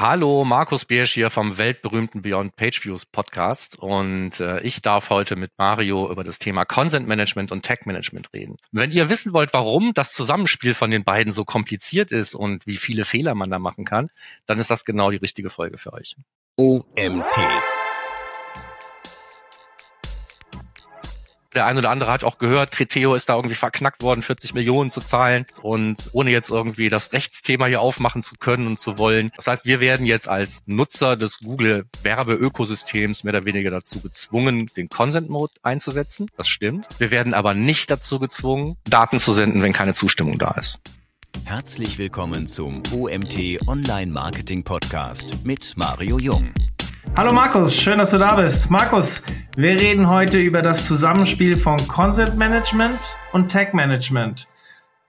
Hallo, Markus Biersch hier vom weltberühmten Beyond Pageviews Podcast und äh, ich darf heute mit Mario über das Thema Consent Management und Tag Management reden. Wenn ihr wissen wollt, warum das Zusammenspiel von den beiden so kompliziert ist und wie viele Fehler man da machen kann, dann ist das genau die richtige Folge für euch. OMT Der eine oder andere hat auch gehört, Criteo ist da irgendwie verknackt worden, 40 Millionen zu zahlen und ohne jetzt irgendwie das Rechtsthema hier aufmachen zu können und zu wollen. Das heißt, wir werden jetzt als Nutzer des Google Werbeökosystems mehr oder weniger dazu gezwungen, den Consent Mode einzusetzen. Das stimmt. Wir werden aber nicht dazu gezwungen, Daten zu senden, wenn keine Zustimmung da ist. Herzlich willkommen zum OMT Online Marketing Podcast mit Mario Jung. Hallo Markus, schön, dass du da bist. Markus, wir reden heute über das Zusammenspiel von Consent Management und Tag Management.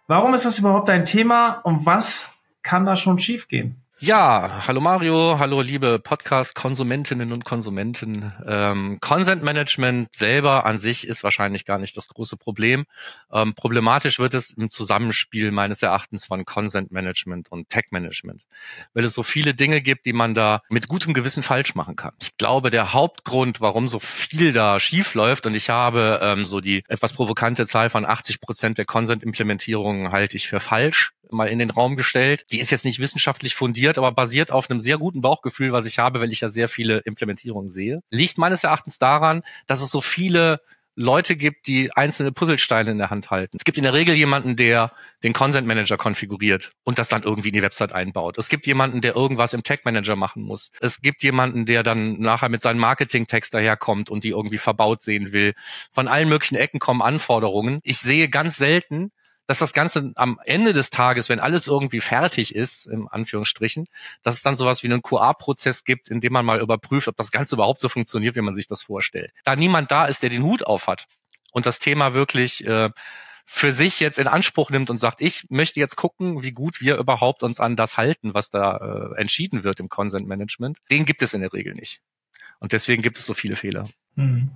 Warum ist das überhaupt ein Thema und was kann da schon schiefgehen? Ja, hallo Mario, hallo liebe Podcast-Konsumentinnen und Konsumenten. Ähm, Consent Management selber an sich ist wahrscheinlich gar nicht das große Problem. Ähm, problematisch wird es im Zusammenspiel meines Erachtens von Consent Management und Tech Management, weil es so viele Dinge gibt, die man da mit gutem Gewissen falsch machen kann. Ich glaube, der Hauptgrund, warum so viel da schief läuft, und ich habe ähm, so die etwas provokante Zahl von 80 Prozent der Consent-Implementierungen halte ich für falsch, mal in den Raum gestellt. Die ist jetzt nicht wissenschaftlich fundiert, aber basiert auf einem sehr guten Bauchgefühl, was ich habe, weil ich ja sehr viele Implementierungen sehe. Liegt meines Erachtens daran, dass es so viele Leute gibt, die einzelne Puzzlesteine in der Hand halten. Es gibt in der Regel jemanden, der den Consent Manager konfiguriert und das dann irgendwie in die Website einbaut. Es gibt jemanden, der irgendwas im Tag Manager machen muss. Es gibt jemanden, der dann nachher mit seinem Marketing-Text daherkommt und die irgendwie verbaut sehen will. Von allen möglichen Ecken kommen Anforderungen. Ich sehe ganz selten, dass das Ganze am Ende des Tages, wenn alles irgendwie fertig ist, im Anführungsstrichen, dass es dann sowas wie einen QA-Prozess gibt, in dem man mal überprüft, ob das Ganze überhaupt so funktioniert, wie man sich das vorstellt. Da niemand da ist, der den Hut auf hat und das Thema wirklich äh, für sich jetzt in Anspruch nimmt und sagt, ich möchte jetzt gucken, wie gut wir überhaupt uns an das halten, was da äh, entschieden wird im Consent Management, den gibt es in der Regel nicht. Und deswegen gibt es so viele Fehler. Hm.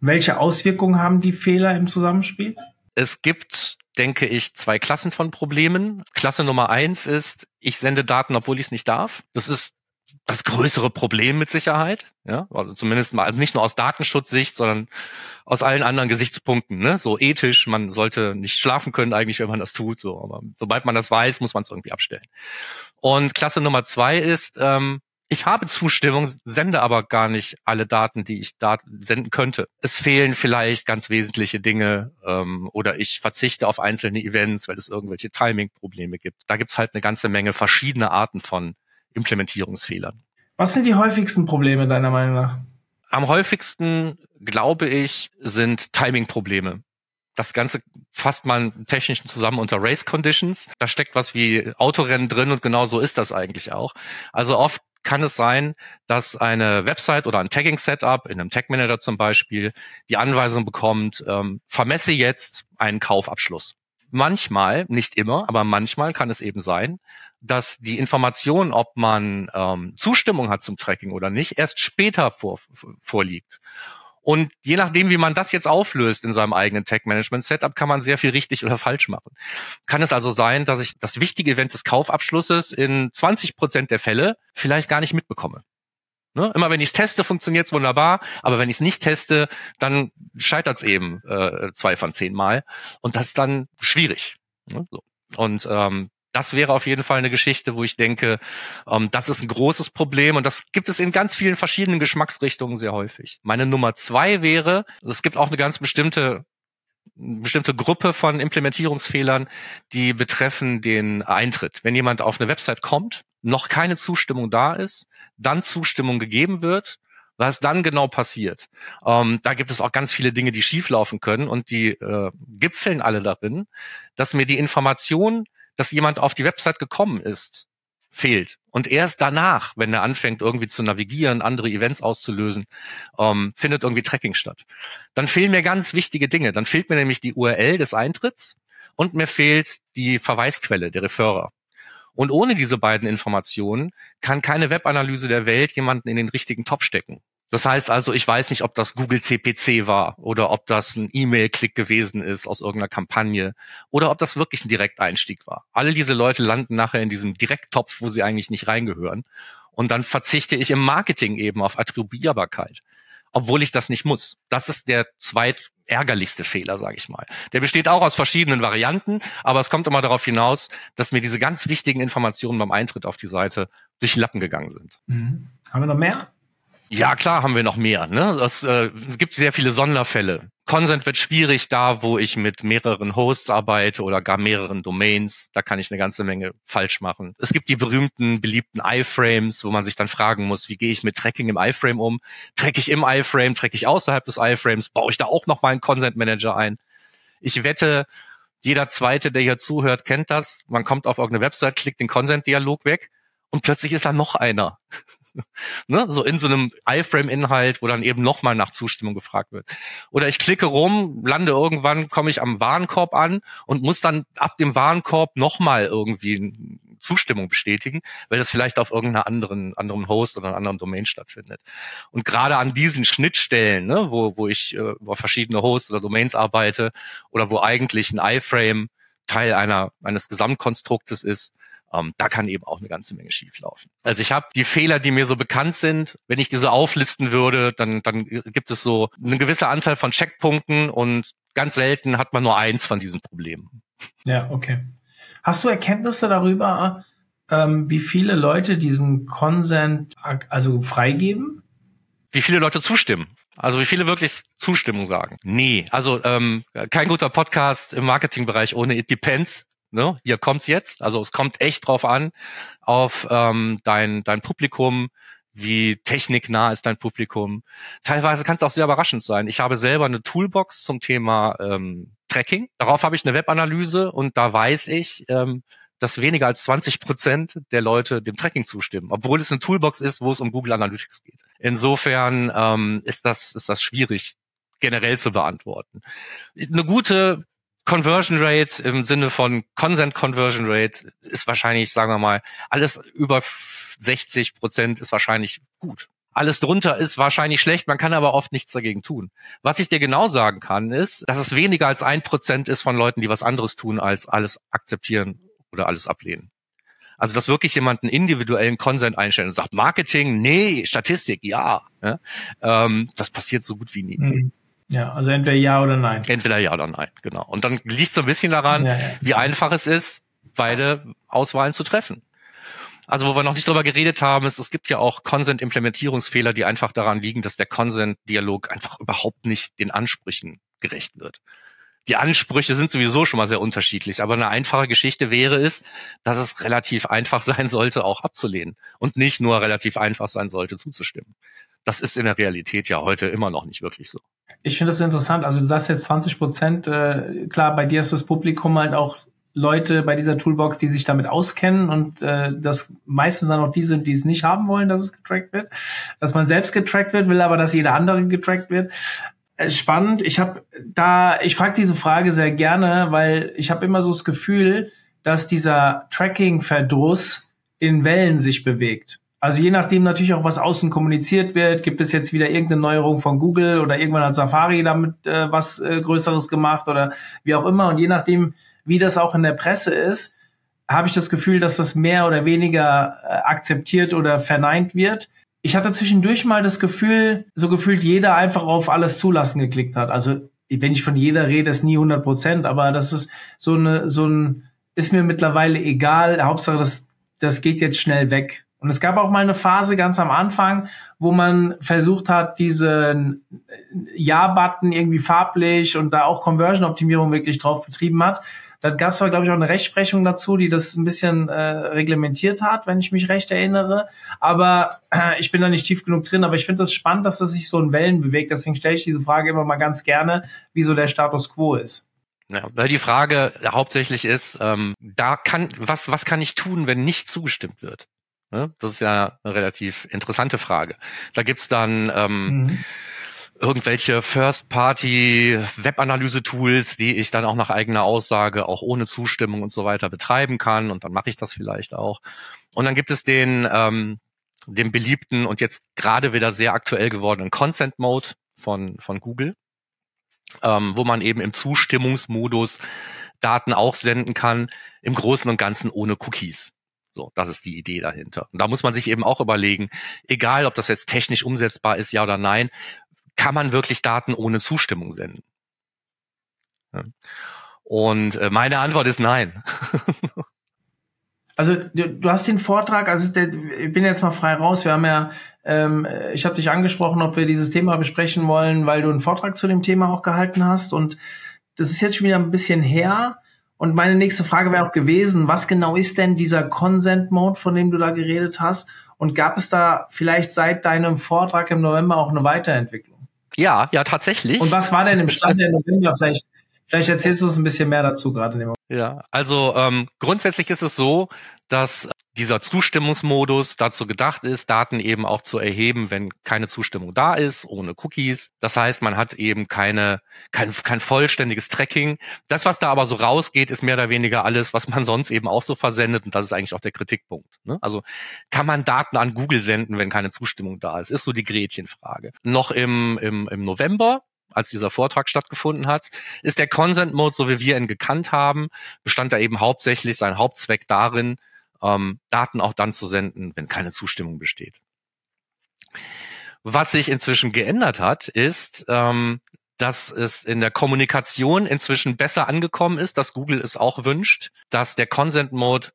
Welche Auswirkungen haben die Fehler im Zusammenspiel? Es gibt, denke ich, zwei Klassen von Problemen. Klasse Nummer eins ist, ich sende Daten, obwohl ich es nicht darf. Das ist das größere Problem mit Sicherheit. Ja, also zumindest mal, also nicht nur aus Datenschutzsicht, sondern aus allen anderen Gesichtspunkten. Ne? So ethisch, man sollte nicht schlafen können eigentlich, wenn man das tut. So, aber sobald man das weiß, muss man es irgendwie abstellen. Und Klasse Nummer zwei ist, ähm, ich habe Zustimmung, sende aber gar nicht alle Daten, die ich da senden könnte. Es fehlen vielleicht ganz wesentliche Dinge ähm, oder ich verzichte auf einzelne Events, weil es irgendwelche Timing-Probleme gibt. Da gibt es halt eine ganze Menge verschiedene Arten von Implementierungsfehlern. Was sind die häufigsten Probleme deiner Meinung nach? Am häufigsten, glaube ich, sind Timing-Probleme. Das Ganze fasst man technisch zusammen unter Race Conditions. Da steckt was wie Autorennen drin und genau so ist das eigentlich auch. Also oft kann es sein, dass eine Website oder ein Tagging-Setup in einem Tag-Manager zum Beispiel die Anweisung bekommt, ähm, vermesse jetzt einen Kaufabschluss. Manchmal, nicht immer, aber manchmal kann es eben sein, dass die Information, ob man ähm, Zustimmung hat zum Tracking oder nicht, erst später vor, vorliegt. Und je nachdem, wie man das jetzt auflöst in seinem eigenen Tag-Management-Setup, kann man sehr viel richtig oder falsch machen. Kann es also sein, dass ich das wichtige Event des Kaufabschlusses in 20 Prozent der Fälle vielleicht gar nicht mitbekomme. Ne? Immer wenn ich es teste, funktioniert es wunderbar, aber wenn ich es nicht teste, dann scheitert es eben äh, zwei von zehn Mal. Und das ist dann schwierig. Ne? So. Und ähm, das wäre auf jeden Fall eine Geschichte, wo ich denke, ähm, das ist ein großes Problem und das gibt es in ganz vielen verschiedenen Geschmacksrichtungen sehr häufig. Meine Nummer zwei wäre, also es gibt auch eine ganz bestimmte bestimmte Gruppe von Implementierungsfehlern, die betreffen den Eintritt. Wenn jemand auf eine Website kommt, noch keine Zustimmung da ist, dann Zustimmung gegeben wird, was dann genau passiert. Ähm, da gibt es auch ganz viele Dinge, die schieflaufen können und die äh, gipfeln alle darin, dass mir die Information dass jemand auf die Website gekommen ist, fehlt. Und erst danach, wenn er anfängt, irgendwie zu navigieren, andere Events auszulösen, ähm, findet irgendwie Tracking statt. Dann fehlen mir ganz wichtige Dinge. Dann fehlt mir nämlich die URL des Eintritts und mir fehlt die Verweisquelle, der Referrer. Und ohne diese beiden Informationen kann keine Webanalyse der Welt jemanden in den richtigen Topf stecken. Das heißt also, ich weiß nicht, ob das Google CPC war oder ob das ein E-Mail-Klick gewesen ist aus irgendeiner Kampagne oder ob das wirklich ein Direkteinstieg war. Alle diese Leute landen nachher in diesem Direkttopf, wo sie eigentlich nicht reingehören. Und dann verzichte ich im Marketing eben auf Attribuierbarkeit obwohl ich das nicht muss. Das ist der zweitärgerlichste Fehler, sage ich mal. Der besteht auch aus verschiedenen Varianten, aber es kommt immer darauf hinaus, dass mir diese ganz wichtigen Informationen beim Eintritt auf die Seite durch Lappen gegangen sind. Mhm. Haben wir noch mehr? Ja, klar haben wir noch mehr. Ne? Es äh, gibt sehr viele Sonderfälle. Consent wird schwierig da, wo ich mit mehreren Hosts arbeite oder gar mehreren Domains. Da kann ich eine ganze Menge falsch machen. Es gibt die berühmten, beliebten iFrames, wo man sich dann fragen muss, wie gehe ich mit Tracking im iFrame um? Track ich im iFrame, track ich außerhalb des iFrames? Baue ich da auch noch mal einen Consent Manager ein? Ich wette, jeder Zweite, der hier zuhört, kennt das. Man kommt auf irgendeine Website, klickt den Consent-Dialog weg und plötzlich ist da noch einer. ne? So in so einem iFrame-Inhalt, wo dann eben nochmal nach Zustimmung gefragt wird. Oder ich klicke rum, lande irgendwann, komme ich am Warenkorb an und muss dann ab dem Warenkorb nochmal irgendwie Zustimmung bestätigen, weil das vielleicht auf irgendeiner anderen, anderen Host oder einer anderen Domain stattfindet. Und gerade an diesen Schnittstellen, ne, wo, wo ich äh, über verschiedene Hosts oder Domains arbeite oder wo eigentlich ein iFrame Teil einer, eines Gesamtkonstruktes ist, ähm, da kann eben auch eine ganze Menge schieflaufen. Also ich habe die Fehler, die mir so bekannt sind, wenn ich diese auflisten würde, dann, dann gibt es so eine gewisse Anzahl von Checkpunkten und ganz selten hat man nur eins von diesen Problemen. Ja, okay. Hast du Erkenntnisse darüber, ähm, wie viele Leute diesen Consent also freigeben? Wie viele Leute zustimmen? Also wie viele wirklich Zustimmung sagen? Nee, also ähm, kein guter Podcast im Marketingbereich ohne It Depends ne, hier kommt's jetzt. Also es kommt echt drauf an, auf ähm, dein, dein Publikum, wie techniknah ist dein Publikum. Teilweise kann es auch sehr überraschend sein. Ich habe selber eine Toolbox zum Thema ähm, Tracking. Darauf habe ich eine Webanalyse und da weiß ich, ähm, dass weniger als 20 Prozent der Leute dem Tracking zustimmen, obwohl es eine Toolbox ist, wo es um Google Analytics geht. Insofern ähm, ist das ist das schwierig generell zu beantworten. Eine gute Conversion Rate im Sinne von Consent Conversion Rate ist wahrscheinlich, sagen wir mal, alles über 60 Prozent ist wahrscheinlich gut. Alles drunter ist wahrscheinlich schlecht, man kann aber oft nichts dagegen tun. Was ich dir genau sagen kann, ist, dass es weniger als ein Prozent ist von Leuten, die was anderes tun, als alles akzeptieren oder alles ablehnen. Also, dass wirklich jemand einen individuellen Consent einstellt und sagt, Marketing, nee, Statistik, ja. ja ähm, das passiert so gut wie nie. Mhm. Ja, also entweder ja oder nein. Entweder ja oder nein, genau. Und dann liegt es so ein bisschen daran, ja, ja. wie einfach es ist, beide Auswahlen zu treffen. Also wo wir noch nicht drüber geredet haben, ist, es gibt ja auch Consent-Implementierungsfehler, die einfach daran liegen, dass der Consent-Dialog einfach überhaupt nicht den Ansprüchen gerecht wird. Die Ansprüche sind sowieso schon mal sehr unterschiedlich, aber eine einfache Geschichte wäre es, dass es relativ einfach sein sollte, auch abzulehnen und nicht nur relativ einfach sein sollte, zuzustimmen. Das ist in der Realität ja heute immer noch nicht wirklich so. Ich finde das interessant. Also du sagst jetzt 20 Prozent. Äh, klar, bei dir ist das Publikum halt auch Leute bei dieser Toolbox, die sich damit auskennen und äh, das meistens dann auch die sind, die es nicht haben wollen, dass es getrackt wird. Dass man selbst getrackt wird, will aber, dass jeder andere getrackt wird. Äh, spannend. Ich habe da, ich frage diese Frage sehr gerne, weil ich habe immer so das Gefühl, dass dieser Tracking-Verdruss in Wellen sich bewegt. Also je nachdem natürlich auch, was außen kommuniziert wird, gibt es jetzt wieder irgendeine Neuerung von Google oder irgendwann hat Safari damit äh, was äh, Größeres gemacht oder wie auch immer. Und je nachdem, wie das auch in der Presse ist, habe ich das Gefühl, dass das mehr oder weniger äh, akzeptiert oder verneint wird. Ich hatte zwischendurch mal das Gefühl, so gefühlt jeder einfach auf alles zulassen geklickt hat. Also wenn ich von jeder rede, ist nie 100 Prozent, aber das ist so eine, so ein, ist mir mittlerweile egal. Hauptsache, das, das geht jetzt schnell weg. Und es gab auch mal eine Phase ganz am Anfang, wo man versucht hat, diesen Ja-Button irgendwie farblich und da auch Conversion-Optimierung wirklich drauf betrieben hat. Da gab es aber, glaube ich, auch eine Rechtsprechung dazu, die das ein bisschen äh, reglementiert hat, wenn ich mich recht erinnere. Aber äh, ich bin da nicht tief genug drin. Aber ich finde es das spannend, dass das sich so in Wellen bewegt. Deswegen stelle ich diese Frage immer mal ganz gerne, wie so der Status quo ist. Ja, weil die Frage hauptsächlich ist, ähm, da kann, was, was kann ich tun, wenn nicht zugestimmt wird? Ne? Das ist ja eine relativ interessante Frage. Da gibt's dann ähm, mhm. irgendwelche First-Party-Web-Analyse-Tools, die ich dann auch nach eigener Aussage auch ohne Zustimmung und so weiter betreiben kann und dann mache ich das vielleicht auch. Und dann gibt es den, ähm, den beliebten und jetzt gerade wieder sehr aktuell gewordenen Consent Mode von, von Google, ähm, wo man eben im Zustimmungsmodus Daten auch senden kann, im Großen und Ganzen ohne Cookies. So, das ist die Idee dahinter. Und da muss man sich eben auch überlegen, egal ob das jetzt technisch umsetzbar ist, ja oder nein, kann man wirklich Daten ohne Zustimmung senden? Und äh, meine Antwort ist nein. Also du, du, hast den Vortrag, also der, ich bin jetzt mal frei raus. Wir haben ja, ähm, ich habe dich angesprochen, ob wir dieses Thema besprechen wollen, weil du einen Vortrag zu dem Thema auch gehalten hast. Und das ist jetzt schon wieder ein bisschen her. Und meine nächste Frage wäre auch gewesen, was genau ist denn dieser Consent Mode, von dem du da geredet hast? Und gab es da vielleicht seit deinem Vortrag im November auch eine Weiterentwicklung? Ja, ja, tatsächlich. Und was war denn im Stand der November? Vielleicht Vielleicht erzählst du uns ein bisschen mehr dazu gerade in dem Moment. Ja, also ähm, grundsätzlich ist es so, dass dieser Zustimmungsmodus dazu gedacht ist, Daten eben auch zu erheben, wenn keine Zustimmung da ist, ohne Cookies. Das heißt, man hat eben keine, kein, kein vollständiges Tracking. Das, was da aber so rausgeht, ist mehr oder weniger alles, was man sonst eben auch so versendet. Und das ist eigentlich auch der Kritikpunkt. Ne? Also kann man Daten an Google senden, wenn keine Zustimmung da ist? Ist so die Gretchenfrage. Noch im, im, im November als dieser Vortrag stattgefunden hat, ist der Consent Mode, so wie wir ihn gekannt haben, bestand da eben hauptsächlich sein Hauptzweck darin, ähm, Daten auch dann zu senden, wenn keine Zustimmung besteht. Was sich inzwischen geändert hat, ist, ähm, dass es in der Kommunikation inzwischen besser angekommen ist, dass Google es auch wünscht, dass der Consent Mode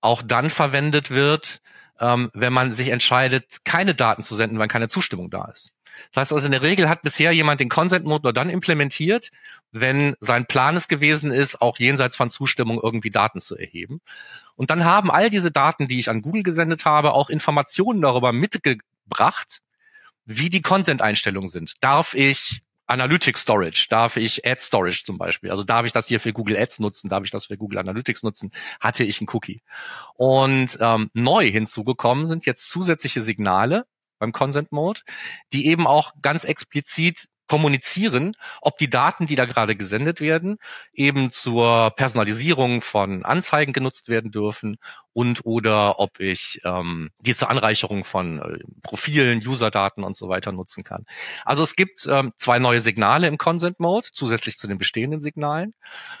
auch dann verwendet wird, ähm, wenn man sich entscheidet, keine Daten zu senden, wenn keine Zustimmung da ist. Das heißt also, in der Regel hat bisher jemand den Consent Mode nur dann implementiert, wenn sein Plan es gewesen ist, auch jenseits von Zustimmung irgendwie Daten zu erheben. Und dann haben all diese Daten, die ich an Google gesendet habe, auch Informationen darüber mitgebracht, wie die Consent-Einstellungen sind. Darf ich Analytics Storage, darf ich Ad Storage zum Beispiel, also darf ich das hier für Google Ads nutzen, darf ich das für Google Analytics nutzen, hatte ich einen Cookie. Und ähm, neu hinzugekommen sind jetzt zusätzliche Signale, beim Consent Mode, die eben auch ganz explizit kommunizieren, ob die Daten, die da gerade gesendet werden, eben zur Personalisierung von Anzeigen genutzt werden dürfen und oder ob ich ähm, die zur Anreicherung von äh, Profilen, Userdaten und so weiter nutzen kann. Also es gibt ähm, zwei neue Signale im Consent Mode, zusätzlich zu den bestehenden Signalen.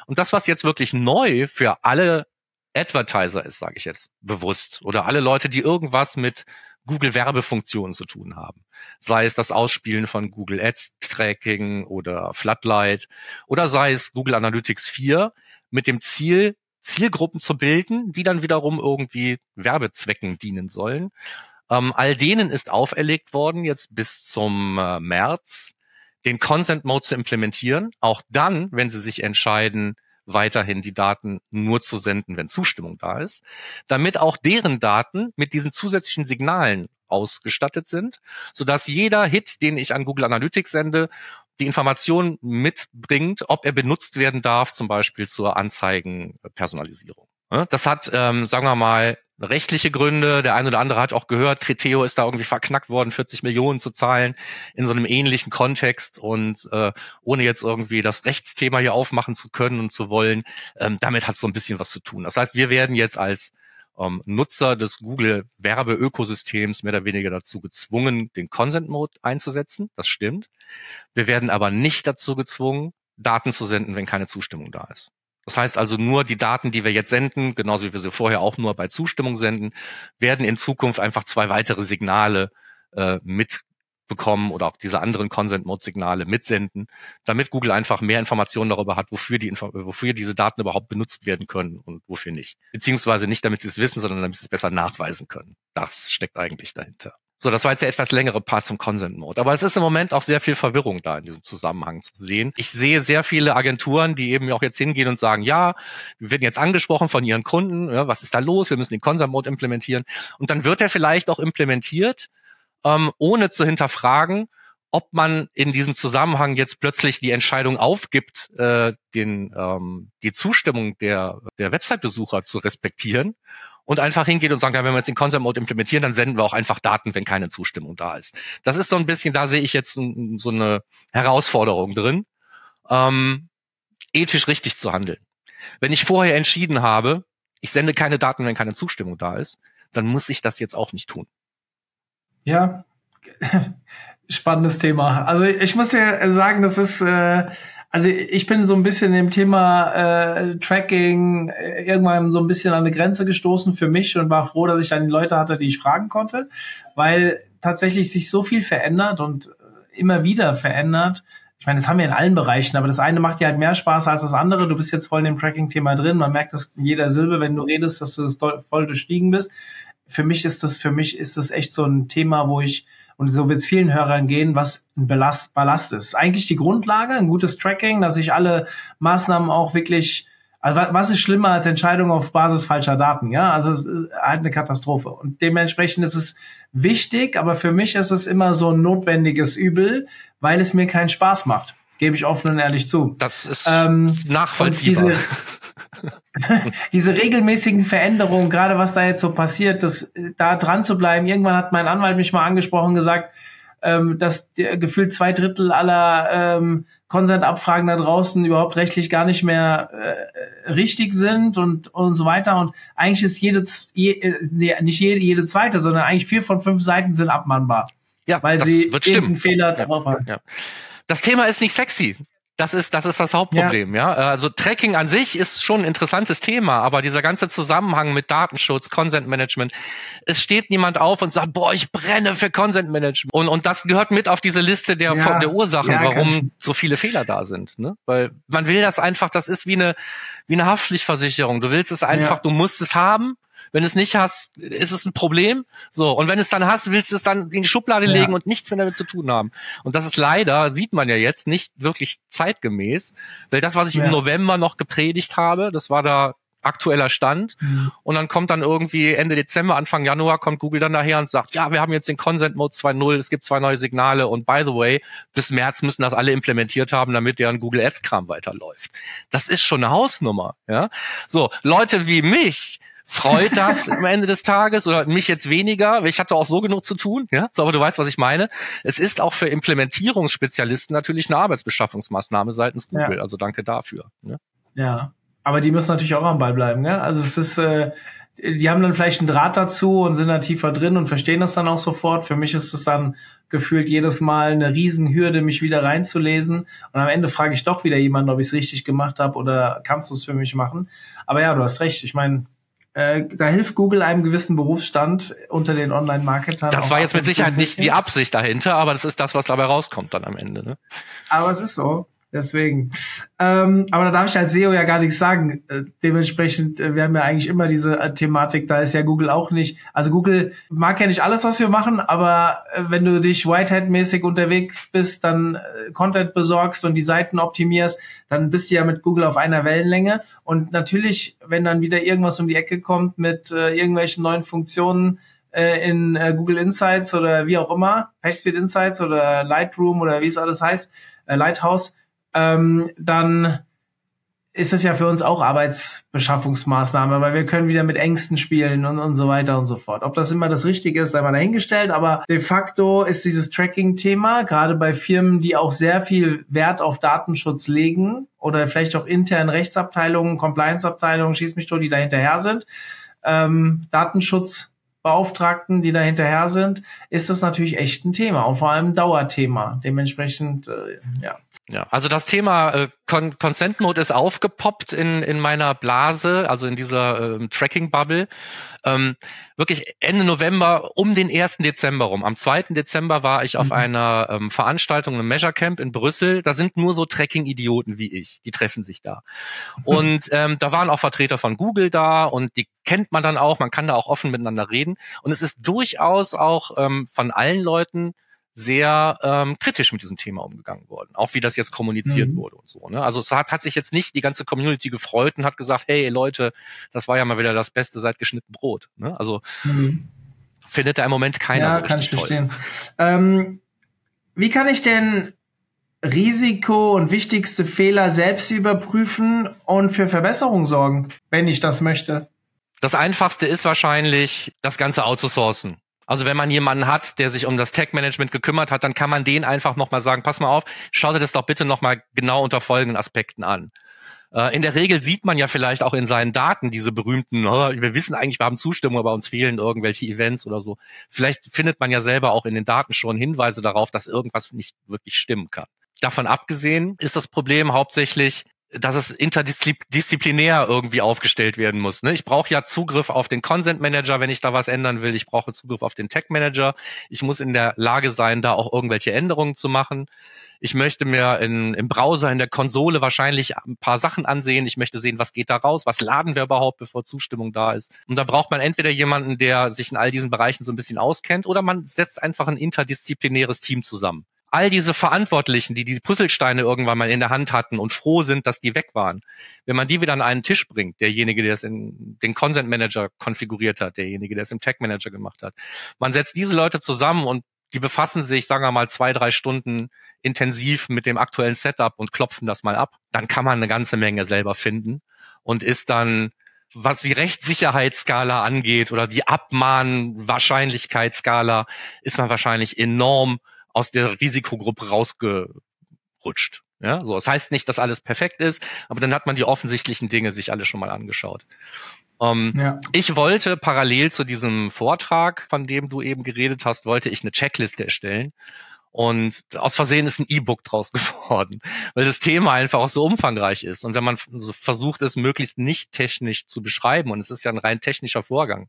Und das, was jetzt wirklich neu für alle Advertiser ist, sage ich jetzt bewusst, oder alle Leute, die irgendwas mit Google Werbefunktionen zu tun haben. Sei es das Ausspielen von Google Ads Tracking oder Floodlight oder sei es Google Analytics 4 mit dem Ziel, Zielgruppen zu bilden, die dann wiederum irgendwie Werbezwecken dienen sollen. Ähm, all denen ist auferlegt worden, jetzt bis zum äh, März, den Consent Mode zu implementieren. Auch dann, wenn sie sich entscheiden, weiterhin die Daten nur zu senden, wenn Zustimmung da ist, damit auch deren Daten mit diesen zusätzlichen Signalen ausgestattet sind, sodass jeder Hit, den ich an Google Analytics sende, die Information mitbringt, ob er benutzt werden darf, zum Beispiel zur Anzeigenpersonalisierung. Das hat, ähm, sagen wir mal, rechtliche Gründe. Der eine oder andere hat auch gehört, Criteo ist da irgendwie verknackt worden, 40 Millionen zu zahlen in so einem ähnlichen Kontext und äh, ohne jetzt irgendwie das Rechtsthema hier aufmachen zu können und zu wollen, ähm, damit hat so ein bisschen was zu tun. Das heißt, wir werden jetzt als ähm, Nutzer des Google Werbeökosystems mehr oder weniger dazu gezwungen, den Consent Mode einzusetzen. Das stimmt. Wir werden aber nicht dazu gezwungen, Daten zu senden, wenn keine Zustimmung da ist. Das heißt also nur die Daten, die wir jetzt senden, genauso wie wir sie vorher auch nur bei Zustimmung senden, werden in Zukunft einfach zwei weitere Signale äh, mitbekommen oder auch diese anderen Consent-Mode-Signale mitsenden, damit Google einfach mehr Informationen darüber hat, wofür, die, wofür diese Daten überhaupt benutzt werden können und wofür nicht. Beziehungsweise nicht, damit sie es wissen, sondern damit sie es besser nachweisen können. Das steckt eigentlich dahinter. So, das war jetzt der etwas längere Part zum Consent Mode. Aber es ist im Moment auch sehr viel Verwirrung da in diesem Zusammenhang zu sehen. Ich sehe sehr viele Agenturen, die eben auch jetzt hingehen und sagen, ja, wir werden jetzt angesprochen von ihren Kunden, ja, was ist da los? Wir müssen den Consent Mode implementieren. Und dann wird er vielleicht auch implementiert, ähm, ohne zu hinterfragen, ob man in diesem Zusammenhang jetzt plötzlich die Entscheidung aufgibt, äh, den, ähm, die Zustimmung der, der Website-Besucher zu respektieren und einfach hingeht und sagt, ja, wenn wir jetzt den Consent Mode implementieren, dann senden wir auch einfach Daten, wenn keine Zustimmung da ist. Das ist so ein bisschen, da sehe ich jetzt so eine Herausforderung drin, ähm, ethisch richtig zu handeln. Wenn ich vorher entschieden habe, ich sende keine Daten, wenn keine Zustimmung da ist, dann muss ich das jetzt auch nicht tun. Ja, spannendes Thema. Also ich muss dir sagen, das ist äh, Also ich bin so ein bisschen im Thema äh, Tracking äh, irgendwann so ein bisschen an eine Grenze gestoßen für mich und war froh, dass ich dann Leute hatte, die ich fragen konnte, weil tatsächlich sich so viel verändert und immer wieder verändert. Ich meine, das haben wir in allen Bereichen, aber das eine macht dir halt mehr Spaß als das andere. Du bist jetzt voll in dem Tracking-Thema drin. Man merkt das in jeder Silbe, wenn du redest, dass du das voll durchstiegen bist. Für mich ist das, für mich ist das echt so ein Thema, wo ich und so wird es vielen Hörern gehen, was ein Ballast, Ballast ist. Eigentlich die Grundlage, ein gutes Tracking, dass ich alle Maßnahmen auch wirklich, also was ist schlimmer als Entscheidungen auf Basis falscher Daten? Ja, also es ist halt eine Katastrophe. Und dementsprechend ist es wichtig, aber für mich ist es immer so ein notwendiges Übel, weil es mir keinen Spaß macht. Gebe ich offen und ehrlich zu. Das ist ähm, nachvollziehbar. Diese, diese regelmäßigen Veränderungen, gerade was da jetzt so passiert, das, da dran zu bleiben. Irgendwann hat mein Anwalt mich mal angesprochen, gesagt, ähm, dass die, gefühlt zwei Drittel aller ähm, Consent-Abfragen da draußen überhaupt rechtlich gar nicht mehr äh, richtig sind und, und so weiter. Und eigentlich ist jede, je, äh, nee, nicht jede, jede zweite, sondern eigentlich vier von fünf Seiten sind abmannbar. Ja, weil das sie wird stimmen. Fehler ja, drauf haben. Ja. Das Thema ist nicht sexy. Das ist, das ist das Hauptproblem, ja. ja. Also Tracking an sich ist schon ein interessantes Thema, aber dieser ganze Zusammenhang mit Datenschutz, Consent Management, es steht niemand auf und sagt, boah, ich brenne für Consent Management. Und, und das gehört mit auf diese Liste der, ja. der Ursachen, ja, warum so viele Fehler da sind. Ne? Weil man will das einfach, das ist wie eine, wie eine Haftpflichtversicherung. Du willst es einfach, du musst es haben wenn es nicht hast, ist es ein Problem. So. Und wenn es dann hast, willst du es dann in die Schublade ja. legen und nichts mehr damit zu tun haben. Und das ist leider, sieht man ja jetzt, nicht wirklich zeitgemäß. Weil das, was ich ja. im November noch gepredigt habe, das war da aktueller Stand. Mhm. Und dann kommt dann irgendwie Ende Dezember, Anfang Januar kommt Google dann daher und sagt, ja, wir haben jetzt den Consent Mode 2.0, es gibt zwei neue Signale und by the way, bis März müssen das alle implementiert haben, damit deren Google Ads Kram weiterläuft. Das ist schon eine Hausnummer, ja. So, Leute wie mich, freut das am Ende des Tages oder mich jetzt weniger. Ich hatte auch so genug zu tun, ja. So, aber du weißt, was ich meine. Es ist auch für Implementierungsspezialisten natürlich eine Arbeitsbeschaffungsmaßnahme seitens Google. Ja. Also danke dafür. Ne? Ja, aber die müssen natürlich auch am Ball bleiben. Ne? Also es ist, äh, die haben dann vielleicht einen Draht dazu und sind da tiefer drin und verstehen das dann auch sofort. Für mich ist es dann gefühlt jedes Mal eine Riesenhürde, mich wieder reinzulesen. Und am Ende frage ich doch wieder jemanden, ob ich es richtig gemacht habe oder kannst du es für mich machen. Aber ja, du hast recht. Ich meine, äh, da hilft Google einem gewissen Berufsstand unter den Online-Marketern. Das war jetzt mit Sicherheit nicht die Absicht dahinter, aber das ist das, was dabei rauskommt dann am Ende. Ne? Aber es ist so. Deswegen. Ähm, aber da darf ich als SEO ja gar nichts sagen. Äh, dementsprechend, äh, wir haben ja eigentlich immer diese äh, Thematik, da ist ja Google auch nicht. Also Google mag ja nicht alles, was wir machen, aber äh, wenn du dich Whitehead-mäßig unterwegs bist, dann äh, Content besorgst und die Seiten optimierst, dann bist du ja mit Google auf einer Wellenlänge. Und natürlich, wenn dann wieder irgendwas um die Ecke kommt mit äh, irgendwelchen neuen Funktionen, in Google Insights oder wie auch immer, PageSpeed Insights oder Lightroom oder wie es alles heißt, Lighthouse, ähm, dann ist es ja für uns auch Arbeitsbeschaffungsmaßnahme, weil wir können wieder mit Ängsten spielen und, und so weiter und so fort. Ob das immer das Richtige ist, sei mal dahingestellt, aber de facto ist dieses Tracking-Thema, gerade bei Firmen, die auch sehr viel Wert auf Datenschutz legen oder vielleicht auch intern Rechtsabteilungen, Compliance-Abteilungen, schieß mich tot, die da hinterher sind, ähm, Datenschutzbeauftragten, die da hinterher sind, ist das natürlich echt ein Thema und vor allem ein Dauerthema. Dementsprechend, äh, ja. Ja, also das Thema äh, Con Consent Mode ist aufgepoppt in, in meiner Blase, also in dieser ähm, Tracking-Bubble. Ähm, wirklich Ende November um den 1. Dezember rum. Am 2. Dezember war ich auf mhm. einer ähm, Veranstaltung, einem Measure Camp in Brüssel. Da sind nur so Tracking-Idioten wie ich. Die treffen sich da. Mhm. Und ähm, da waren auch Vertreter von Google da und die kennt man dann auch. Man kann da auch offen miteinander reden. Und es ist durchaus auch ähm, von allen Leuten sehr ähm, kritisch mit diesem Thema umgegangen worden, auch wie das jetzt kommuniziert mhm. wurde und so. Ne? Also es hat, hat sich jetzt nicht die ganze Community gefreut und hat gesagt, hey Leute, das war ja mal wieder das Beste seit geschnitten Brot. Ne? Also mhm. findet da im Moment keiner ja, so kann ich verstehen. Ähm, wie kann ich denn Risiko und wichtigste Fehler selbst überprüfen und für Verbesserung sorgen, wenn ich das möchte? Das einfachste ist wahrscheinlich, das Ganze outzusourcen. Also wenn man jemanden hat, der sich um das Tech-Management gekümmert hat, dann kann man den einfach nochmal sagen, pass mal auf, schau dir das doch bitte nochmal genau unter folgenden Aspekten an. Äh, in der Regel sieht man ja vielleicht auch in seinen Daten diese berühmten, oh, wir wissen eigentlich, wir haben Zustimmung, aber uns fehlen irgendwelche Events oder so. Vielleicht findet man ja selber auch in den Daten schon Hinweise darauf, dass irgendwas nicht wirklich stimmen kann. davon abgesehen ist das Problem hauptsächlich, dass es interdisziplinär irgendwie aufgestellt werden muss. Ne? Ich brauche ja Zugriff auf den Consent Manager, wenn ich da was ändern will. Ich brauche Zugriff auf den Tech Manager. Ich muss in der Lage sein, da auch irgendwelche Änderungen zu machen. Ich möchte mir in, im Browser, in der Konsole wahrscheinlich ein paar Sachen ansehen. Ich möchte sehen, was geht da raus, was laden wir überhaupt, bevor Zustimmung da ist. Und da braucht man entweder jemanden, der sich in all diesen Bereichen so ein bisschen auskennt, oder man setzt einfach ein interdisziplinäres Team zusammen all diese Verantwortlichen, die die Puzzlesteine irgendwann mal in der Hand hatten und froh sind, dass die weg waren, wenn man die wieder an einen Tisch bringt, derjenige, der es in den Consent Manager konfiguriert hat, derjenige, der es im Tech Manager gemacht hat, man setzt diese Leute zusammen und die befassen sich, sagen wir mal, zwei, drei Stunden intensiv mit dem aktuellen Setup und klopfen das mal ab, dann kann man eine ganze Menge selber finden und ist dann was die Rechtssicherheitsskala angeht oder die Abmahnwahrscheinlichkeitsskala, ist man wahrscheinlich enorm aus der Risikogruppe rausgerutscht. Ja, so. Das heißt nicht, dass alles perfekt ist, aber dann hat man die offensichtlichen Dinge sich alle schon mal angeschaut. Ähm, ja. Ich wollte parallel zu diesem Vortrag, von dem du eben geredet hast, wollte ich eine Checkliste erstellen. Und aus Versehen ist ein E-Book draus geworden, weil das Thema einfach auch so umfangreich ist. Und wenn man versucht, es möglichst nicht technisch zu beschreiben, und es ist ja ein rein technischer Vorgang,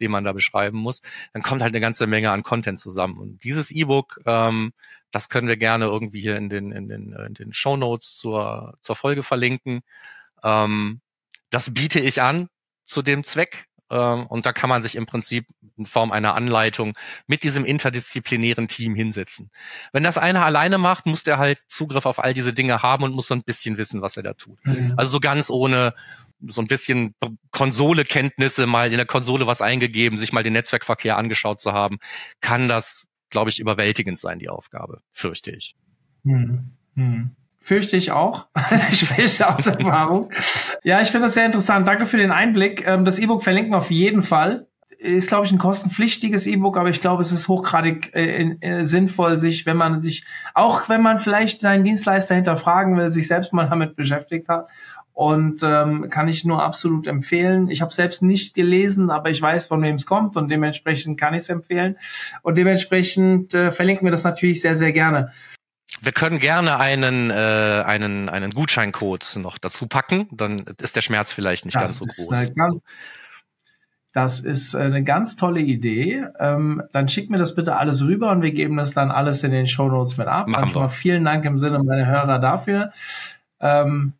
den man da beschreiben muss, dann kommt halt eine ganze Menge an Content zusammen. Und dieses E-Book, ähm, das können wir gerne irgendwie hier in den, in den, in den Show Notes zur, zur Folge verlinken. Ähm, das biete ich an zu dem Zweck. Ähm, und da kann man sich im Prinzip in Form einer Anleitung mit diesem interdisziplinären Team hinsetzen. Wenn das einer alleine macht, muss der halt Zugriff auf all diese Dinge haben und muss so ein bisschen wissen, was er da tut. Mhm. Also so ganz ohne, so ein bisschen Konsolekenntnisse, mal in der Konsole was eingegeben, sich mal den Netzwerkverkehr angeschaut zu haben, kann das, glaube ich, überwältigend sein, die Aufgabe, fürchte ich. Hm. Hm. Fürchte ich auch. ich spreche aus Erfahrung. Ja, ich finde das sehr interessant. Danke für den Einblick. Ähm, das E-Book verlinken wir auf jeden Fall ist, glaube ich, ein kostenpflichtiges E-Book, aber ich glaube, es ist hochgradig äh, äh, sinnvoll, sich, wenn man sich, auch wenn man vielleicht seinen Dienstleister hinterfragen will, sich selbst mal damit beschäftigt hat und ähm, kann ich nur absolut empfehlen. Ich habe selbst nicht gelesen, aber ich weiß, von wem es kommt und dementsprechend kann ich es empfehlen. Und dementsprechend äh, verlinken wir das natürlich sehr, sehr gerne. Wir können gerne einen, äh, einen, einen Gutscheincode noch dazu packen, dann ist der Schmerz vielleicht nicht das ganz so groß. Äh, ganz, das ist eine ganz tolle Idee. Ähm, dann schickt mir das bitte alles rüber und wir geben das dann alles in den Show Notes mit ab. Machen wir. vielen Dank im Sinne meiner Hörer dafür. Ähm,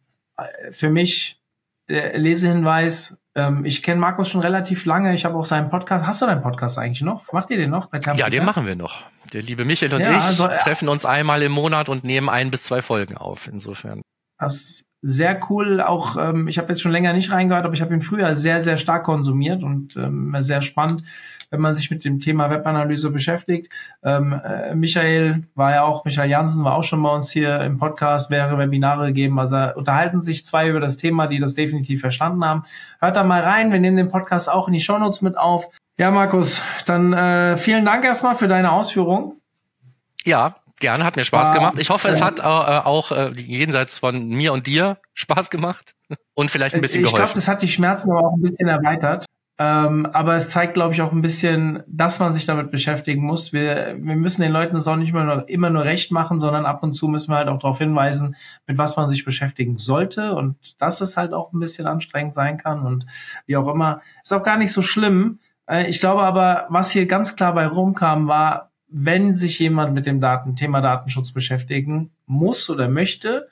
für mich äh, Lesehinweis. Ähm, ich kenne Markus schon relativ lange. Ich habe auch seinen Podcast. Hast du deinen Podcast eigentlich noch? Macht ihr den noch? ja, den machen wir noch. Der liebe Michael und ja, ich also, äh, treffen uns einmal im Monat und nehmen ein bis zwei Folgen auf. Insofern. Das sehr cool. Auch ähm, ich habe jetzt schon länger nicht reingehört, aber ich habe ihn früher sehr, sehr stark konsumiert und ähm, sehr spannend wenn man sich mit dem Thema Webanalyse beschäftigt. Ähm, äh, Michael war ja auch, Michael Jansen war auch schon bei uns hier im Podcast, wäre Webinare gegeben. Also unterhalten sich zwei über das Thema, die das definitiv verstanden haben. Hört da mal rein. Wir nehmen den Podcast auch in die Shownotes mit auf. Ja, Markus, dann äh, vielen Dank erstmal für deine Ausführungen. Ja, gerne, hat mir Spaß gemacht. Ich hoffe, es hat äh, auch äh, jenseits von mir und dir Spaß gemacht und vielleicht ein bisschen ich geholfen. Ich glaube, das hat die Schmerzen aber auch ein bisschen erweitert. Ähm, aber es zeigt, glaube ich, auch ein bisschen, dass man sich damit beschäftigen muss. Wir, wir müssen den Leuten das auch nicht immer nur, immer nur recht machen, sondern ab und zu müssen wir halt auch darauf hinweisen, mit was man sich beschäftigen sollte und dass es halt auch ein bisschen anstrengend sein kann und wie auch immer. Ist auch gar nicht so schlimm. Äh, ich glaube aber, was hier ganz klar bei rumkam, war, wenn sich jemand mit dem Daten, Thema Datenschutz beschäftigen muss oder möchte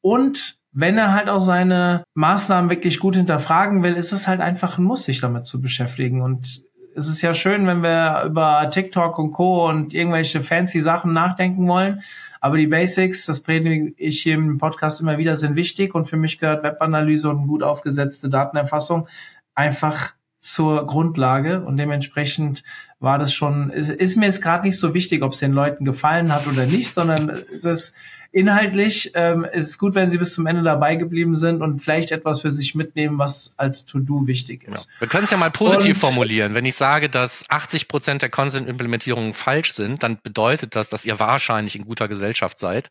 und wenn er halt auch seine Maßnahmen wirklich gut hinterfragen will, ist es halt einfach ein Muss, sich damit zu beschäftigen. Und es ist ja schön, wenn wir über TikTok und Co. und irgendwelche fancy Sachen nachdenken wollen. Aber die Basics, das predige ich hier im Podcast immer wieder, sind wichtig. Und für mich gehört Webanalyse und gut aufgesetzte Datenerfassung einfach zur Grundlage. Und dementsprechend war das schon, ist, ist mir jetzt gerade nicht so wichtig, ob es den Leuten gefallen hat oder nicht, sondern es ist inhaltlich ähm, ist es gut, wenn Sie bis zum Ende dabei geblieben sind und vielleicht etwas für sich mitnehmen, was als To-Do wichtig ist. Ja. Wir können es ja mal positiv und, formulieren. Wenn ich sage, dass 80 Prozent der Consent-Implementierungen falsch sind, dann bedeutet das, dass ihr wahrscheinlich in guter Gesellschaft seid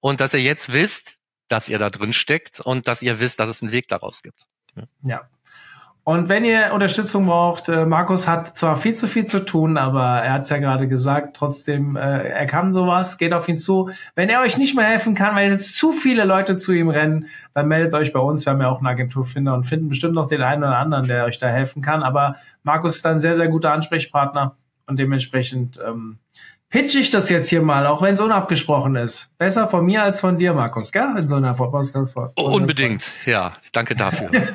und dass ihr jetzt wisst, dass ihr da drin steckt und dass ihr wisst, dass es einen Weg daraus gibt. Ja. ja. Und wenn ihr Unterstützung braucht, äh, Markus hat zwar viel zu viel zu tun, aber er hat es ja gerade gesagt, trotzdem, äh, er kann sowas, geht auf ihn zu. Wenn er euch nicht mehr helfen kann, weil jetzt zu viele Leute zu ihm rennen, dann meldet euch bei uns. Wir haben ja auch eine Agenturfinder und finden bestimmt noch den einen oder anderen, der euch da helfen kann. Aber Markus ist ein sehr, sehr guter Ansprechpartner und dementsprechend ähm, pitch ich das jetzt hier mal, auch wenn es unabgesprochen ist. Besser von mir als von dir, Markus, gell? In so einer Podcast. Unbedingt, ja. Danke dafür.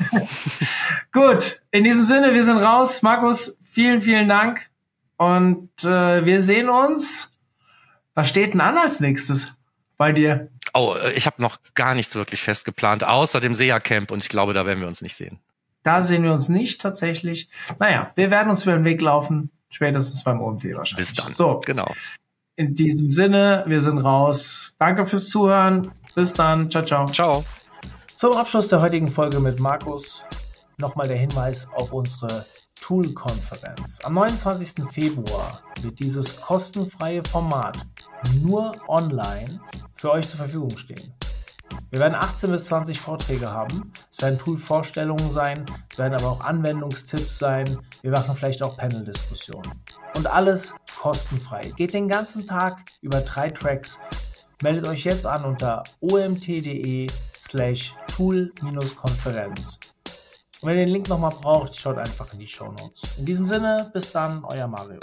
Gut, in diesem Sinne, wir sind raus. Markus, vielen, vielen Dank. Und äh, wir sehen uns. Was steht denn an als nächstes bei dir? Oh, äh, ich habe noch gar nichts wirklich fest geplant, außer dem SEA-Camp und ich glaube, da werden wir uns nicht sehen. Da sehen wir uns nicht tatsächlich. Naja, wir werden uns über den Weg laufen. Spätestens beim OMT wahrscheinlich. Bis dann. So, genau. In diesem Sinne, wir sind raus. Danke fürs Zuhören. Bis dann. Ciao, ciao. Ciao. Zum Abschluss der heutigen Folge mit Markus nochmal der Hinweis auf unsere Tool-Konferenz. Am 29. Februar wird dieses kostenfreie Format nur online für euch zur Verfügung stehen. Wir werden 18 bis 20 Vorträge haben. Es werden Tool-Vorstellungen sein, es werden aber auch Anwendungstipps sein. Wir machen vielleicht auch Panel-Diskussionen. Und alles kostenfrei. Geht den ganzen Tag über drei Tracks. Meldet euch jetzt an unter omt.de slash tool-konferenz. Und wenn ihr den Link nochmal braucht, schaut einfach in die Show Notes. In diesem Sinne, bis dann, euer Mario.